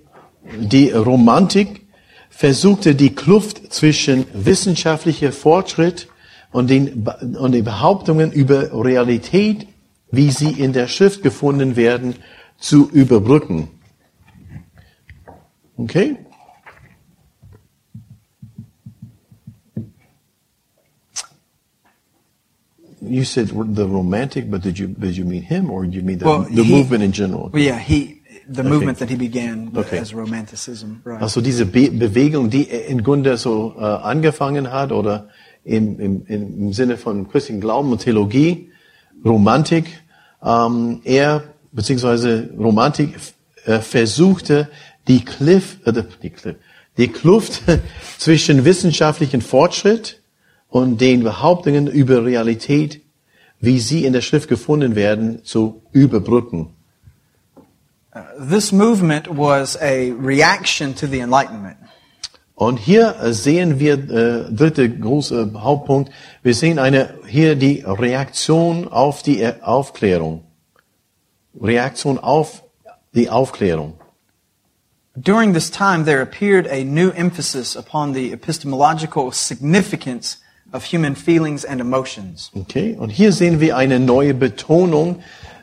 Die Romantik versuchte die Kluft zwischen wissenschaftlicher Fortschritt und den, und den Behauptungen über Realität, wie sie in der Schrift gefunden werden, zu überbrücken. Okay? You said the romantic, but did you did you mean him or did you mean the, Well, the he- movement in general? Well, yeah, he the movement that he began with Okay. as romanticism. Right. Also diese Be Bewegung, die im Grunde so äh, angefangen hat oder im, im, im Sinne von christlichen Glauben und Theologie, Romantik, ähm, er beziehungsweise Romantik äh, versuchte die Cliff, äh, die, Cliff, die Kluft zwischen wissenschaftlichen Fortschritt und den Behauptungen über Realität, wie sie in der Schrift gefunden werden, zu überbrücken. This movement was a reaction to the Enlightenment. Und hier sehen wir, äh, dritte große Hauptpunkt, wir sehen eine, hier die Reaktion auf die Aufklärung. Reaktion auf die Aufklärung. During this time, there appeared a new emphasis upon the epistemological significance of human feelings and emotions. Okay? Und hier sehen wir eine neue Betonung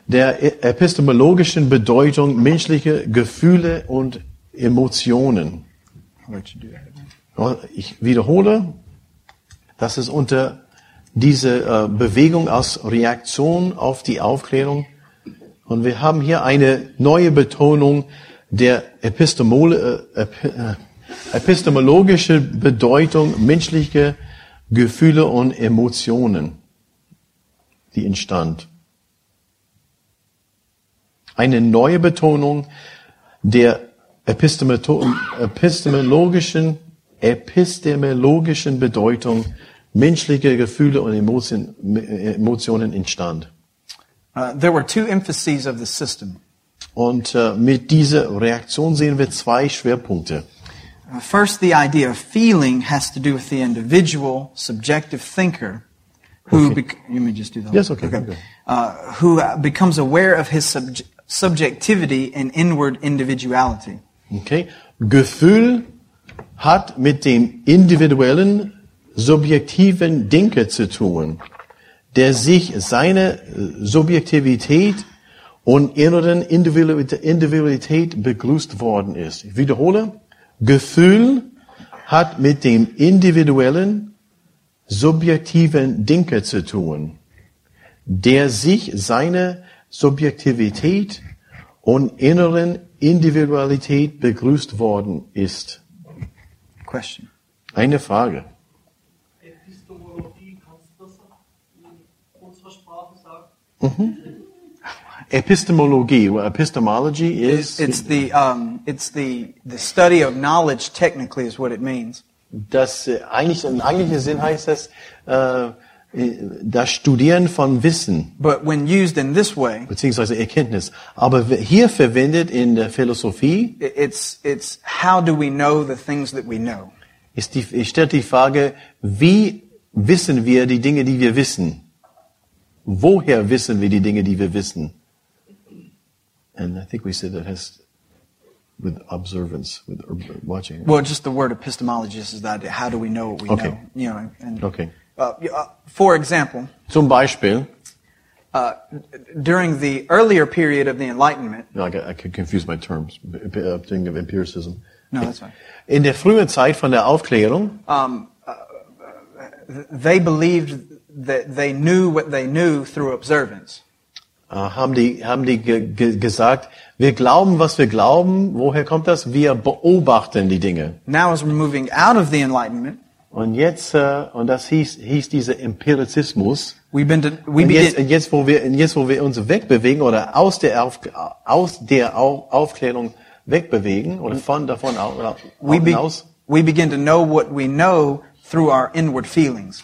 der e- epistemologischen Bedeutung menschlicher Gefühle und Emotionen. Ich wiederhole, das ist unter diese äh, Bewegung als Reaktion auf die Aufklärung. Und wir haben hier eine neue Betonung der Epistemole, äh, äh, epistemologische Bedeutung menschlicher Gefühle und Emotionen, die entstand. Eine neue Betonung der epistemologischen, epistemologischen Bedeutung menschlicher Gefühle und Emotionen, entstand. Uh, there were two emphases of the system. Und äh, mit dieser Reaktion sehen wir zwei Schwerpunkte. First, the idea of feeling has to do with the individual, subjective thinker who. Okay. Bec- you may just do that. Yes, okay, okay. Uh, who becomes aware of his subj- subjectivity and inward individuality. Okay? Gefühl hat mit dem individuellen, subjektiven Denker zu tun, der sich seiner äh, Subjektivität und inneren Individualität Individualität begrüßt worden ist. Ich wiederhole, Gefühl hat mit dem individuellen, subjektiven Denker zu tun, der sich seiner Subjektivität und inneren Individualität begrüßt worden ist. Question. Eine Frage. Epistemologie, kannst du das in unserer Sprache sagen? Epistemologie, well, epistemology is It's the um, it's the the study of knowledge. Technically, is what it means. das äh, eigentlich im eigentlichen Sinn heißt das äh, äh, das Studieren von Wissen But when used in this way, beziehungsweise Erkenntnis. Aber hier verwendet in der Philosophie it's, it's how do we know the things that we know? ist die, stellt die Frage, wie wissen wir die Dinge, die wir wissen? Woher wissen wir die Dinge, die wir wissen? And I think we said that has with observance, with watching. Well, just the word epistemology is that how do we know what we Okay. know? You know, and, Okay. uh, uh, for example, Zum Beispiel, uh, during the earlier period of the Enlightenment, no, I, I could confuse my terms, uh, thinking of empiricism. no, that's fine. In der frühen Zeit von der Aufklärung They believed that they knew what they knew through observance. Äh, haben die, haben die ge ge gesagt, wir glauben, was wir glauben. Woher kommt das? Wir beobachten die Dinge. Now, as we're moving out of the Enlightenment, Und jetzt, äh, und das hieß, hieß dieser Empirizismus. we've been to, we Und jetzt, wo wir, jetzt, wo wir uns wegbewegen oder aus der, Auf, aus der Au- Aufklärung wegbewegen oder von davon au- oder we, be, we begin to know what we know through our inward feelings.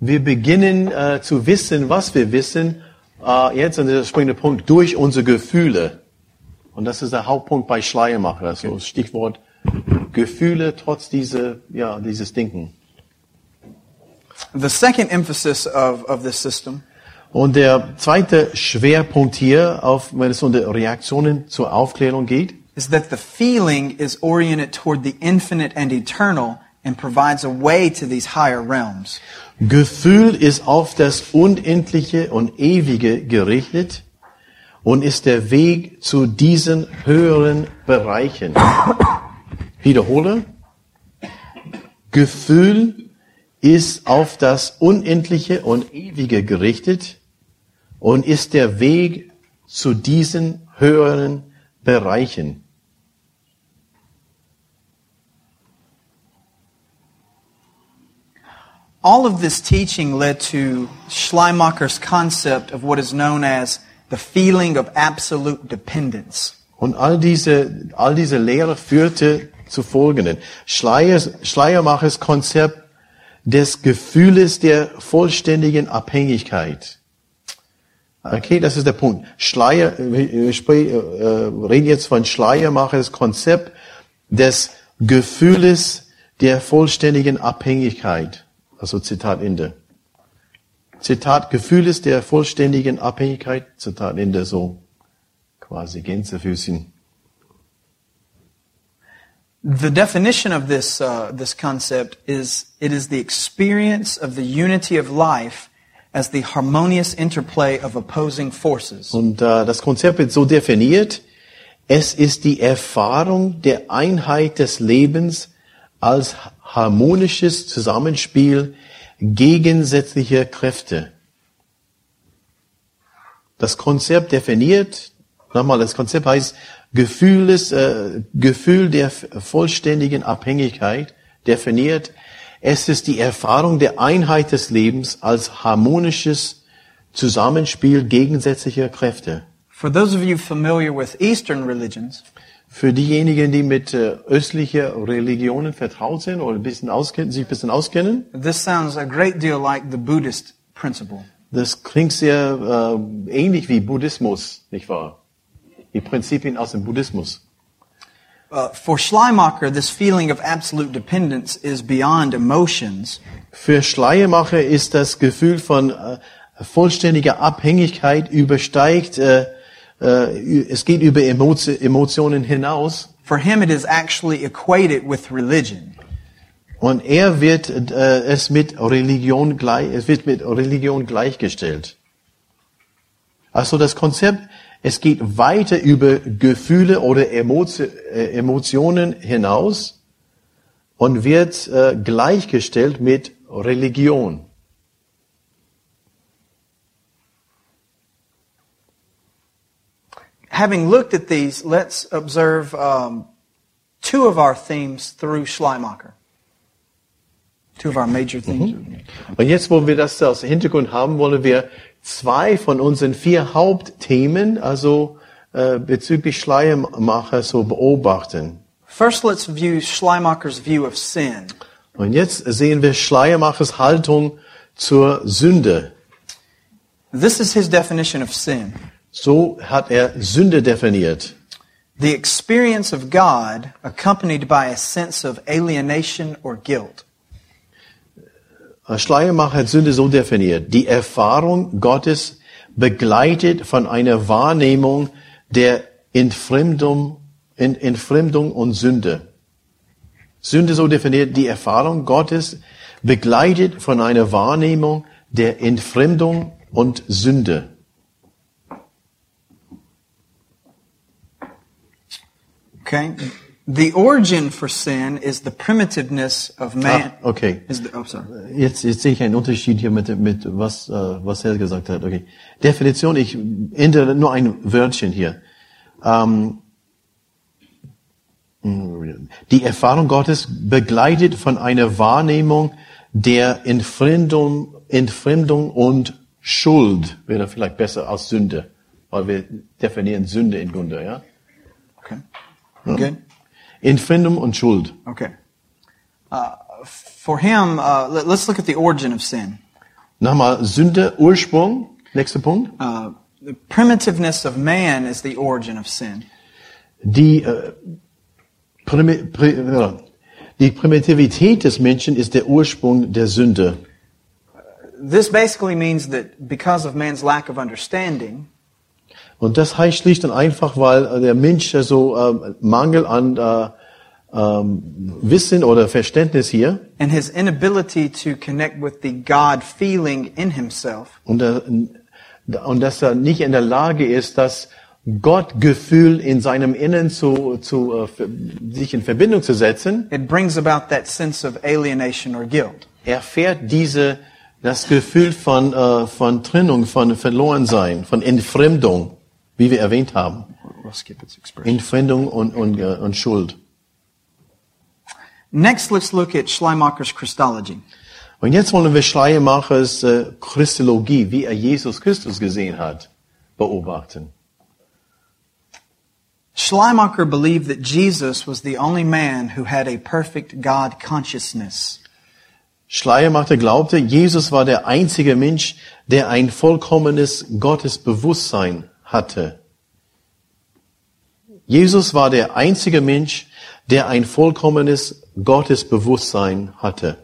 wir beginnen äh, zu wissen, was wir wissen, äh, jetzt, und der springende Punkt, durch unsere Gefühle. Und das ist der Hauptpunkt bei Schleiermacher, so Stichwort Gefühle trotz diese, ja, dieses Denken. The second emphasis of, of this system Und der zweite Schwerpunkt hier, auf, wenn es um die Reaktionen zur Aufklärung geht, is that the feeling is oriented toward the infinite and eternal and provides a way to these higher realms. Gefühl ist auf das Unendliche und Ewige gerichtet und ist der Weg zu diesen höheren Bereichen. Wiederhole. Gefühl ist auf das Unendliche und Ewige gerichtet und ist der Weg zu diesen höheren Bereichen. All of this teaching led to Schleimacher's concept of what is known as the feeling of absolute dependence. Und all diese, all diese Lehre führte zu folgenden. Schleier, Schleiermachers Konzept des Gefühles der vollständigen Abhängigkeit. Okay, das ist der Punkt. Schleier, wir, äh, reden jetzt von Schleiermachers Konzept des Gefühles der vollständigen Abhängigkeit. Also Zitat Ende. Zitat Gefühles der vollständigen Abhängigkeit. Zitat Ende so quasi Gänsefüßchen. The definition of this, uh, this concept is it is the experience of the unity of life as the harmonious interplay of opposing forces. Und äh, das Konzept wird so definiert, es ist die Erfahrung der Einheit des Lebens als harmonisches Zusammenspiel gegensätzlicher Kräfte. Das Konzept definiert, nochmal, das Konzept heißt Gefühles, äh, Gefühl der vollständigen Abhängigkeit, definiert, es ist die Erfahrung der Einheit des Lebens als harmonisches Zusammenspiel gegensätzlicher Kräfte. For those of you familiar with Eastern religions, Für diejenigen, die mit äh, östlicher Religionen vertraut sind oder ein bisschen auskennen, sich ein bisschen auskennen, this sounds a great deal like the Buddhist principle. das klingt sehr äh, ähnlich wie Buddhismus, nicht wahr? Die Prinzipien aus dem Buddhismus. Uh, for Schleimacher, this feeling of absolute dependence is beyond emotions. Für Schleiermacher ist das Gefühl von äh, vollständiger Abhängigkeit übersteigt, äh, es geht über Emotio Emotionen hinaus For him, it is actually equated with religion. und er wird äh, es mit Religion gleich, es wird mit Religion gleichgestellt. Also das Konzept, es geht weiter über Gefühle oder Emotio äh, Emotionen hinaus und wird äh, gleichgestellt mit Religion. Having looked at these, let's observe um, two of our themes through Schleimacher. Two of our major themes. Und jetzt, wo wir das als Hintergrund haben, wollen wir zwei von unseren vier Hauptthemen, also äh, bezüglich Schleiermacher, so beobachten. First, let's view Schleimacher's view of sin. Und jetzt sehen wir Schleiermachers Haltung zur Sünde. This is his definition of sin. So hat er Sünde definiert. The experience of God accompanied by a sense of alienation or guilt. Schleiermacher hat Sünde so definiert. Die Erfahrung Gottes begleitet von einer Wahrnehmung der Entfremdung, Ent- Entfremdung und Sünde. Sünde so definiert, die Erfahrung Gottes begleitet von einer Wahrnehmung der Entfremdung und Sünde. Okay? The origin for sin is the primitiveness of man. Ah, okay. The, oh, sorry. Jetzt, jetzt sehe ich einen Unterschied hier mit, mit was, äh, was er gesagt hat. Okay. Definition, ich ändere nur ein Wörtchen hier. Ähm, die Erfahrung Gottes begleitet von einer Wahrnehmung der Entfremdung, Entfremdung und Schuld. Wäre vielleicht besser als Sünde. Weil wir definieren Sünde im Grunde, ja? Okay. Good? Entfremdung und Schuld. Okay. Uh, for him, uh, let, us look at the origin of sin. Nochmal, Sünde, Ursprung. Nächster Punkt. Uh, the primitiveness of man is the origin of sin. Die, äh, Primi, pri, die Primitivität des Menschen ist der Ursprung der Sünde. This basically means that because of man's lack of understanding, Und das heißt schlicht und einfach, weil äh, der Mensch so ähm, Mangel an äh, ähm, Wissen oder Verständnis hier. And his inability to connect with the God feeling in himself, und, äh, und dass er nicht in der Lage ist, das Gottgefühl in seinem Innern zu, zu äh, sich in Verbindung zu setzen, it brings about that sense of alienation or guilt. erfährt diese das Gefühl von äh, von Trennung, von Verlorensein, von Entfremdung, wie wir erwähnt haben. Entfremdung und und, äh, und Schuld. Next, let's look at Schleiermacher's Christology. Und jetzt wollen wir Schleiermachers äh, Christologie, wie er Jesus Christus gesehen hat, beobachten. Schleiermacher believed that Jesus was the only man who had a perfect God consciousness. Schleiermacher glaubte, Jesus war der einzige Mensch, der ein vollkommenes Gottesbewusstsein hatte. Jesus war der einzige Mensch, der ein vollkommenes Gottesbewusstsein hatte.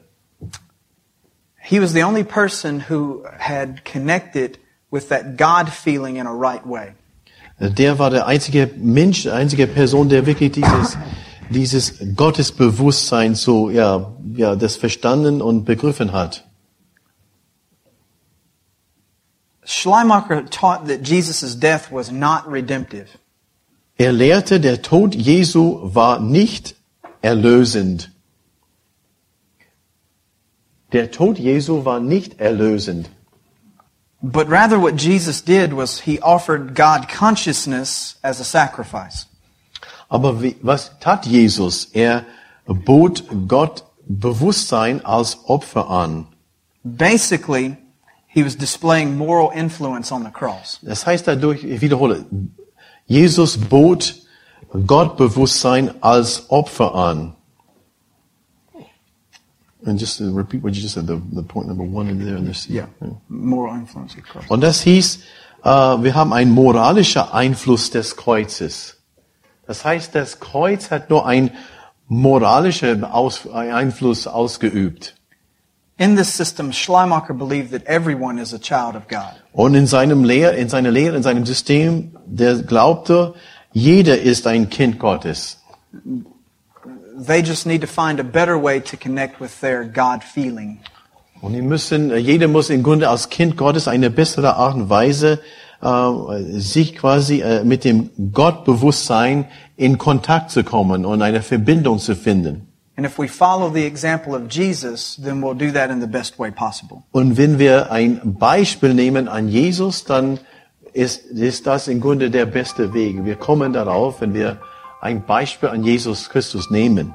He was the only person who had connected with that God feeling in a right way. Der war der einzige Mensch, einzige Person, der wirklich dieses, dieses Gottesbewusstsein so, ja, ja, das verstanden und begriffen hat. Schleiermacher taught that Jesus' death was not redemptive. Er lehrte, der Tod Jesu war nicht erlösend. Der Tod Jesu war nicht erlösend. But rather what Jesus did was he offered God consciousness as a sacrifice. Aber wie, was tat Jesus? Er bot Gott Bewusstsein als Opfer an. Basically, he was displaying moral influence on the cross. Das heißt dadurch, ich wiederhole, Jesus bot Gott Bewusstsein als Opfer an. And just to repeat what you just said, the, the point number one in there in this. Moral influence of the cross. Und das hieß, äh, wir haben einen moralischen Einfluss des Kreuzes. Das heißt, das Kreuz hat nur einen moralischen Aus, Einfluss ausgeübt. In this system, Schleiermacher believed that everyone is a child of God. Und in seinem Lehr, in seiner Lehre, in seinem System, der glaubte, jeder ist ein Kind Gottes. They just need to find a better way to connect with their God feeling. Und die müssen, jeder muss im Grunde als Kind Gottes eine bessere Art und Weise äh, sich quasi äh, mit dem Gottbewusstsein in Kontakt zu kommen und eine Verbindung zu finden. And if we follow the example of Jesus, then we'll do that in the best way possible. Und wenn wir ein Beispiel nehmen an Jesus, dann ist, ist das im Grunde der beste Weg. Wir kommen darauf, wenn wir ein Beispiel an Jesus Christus nehmen.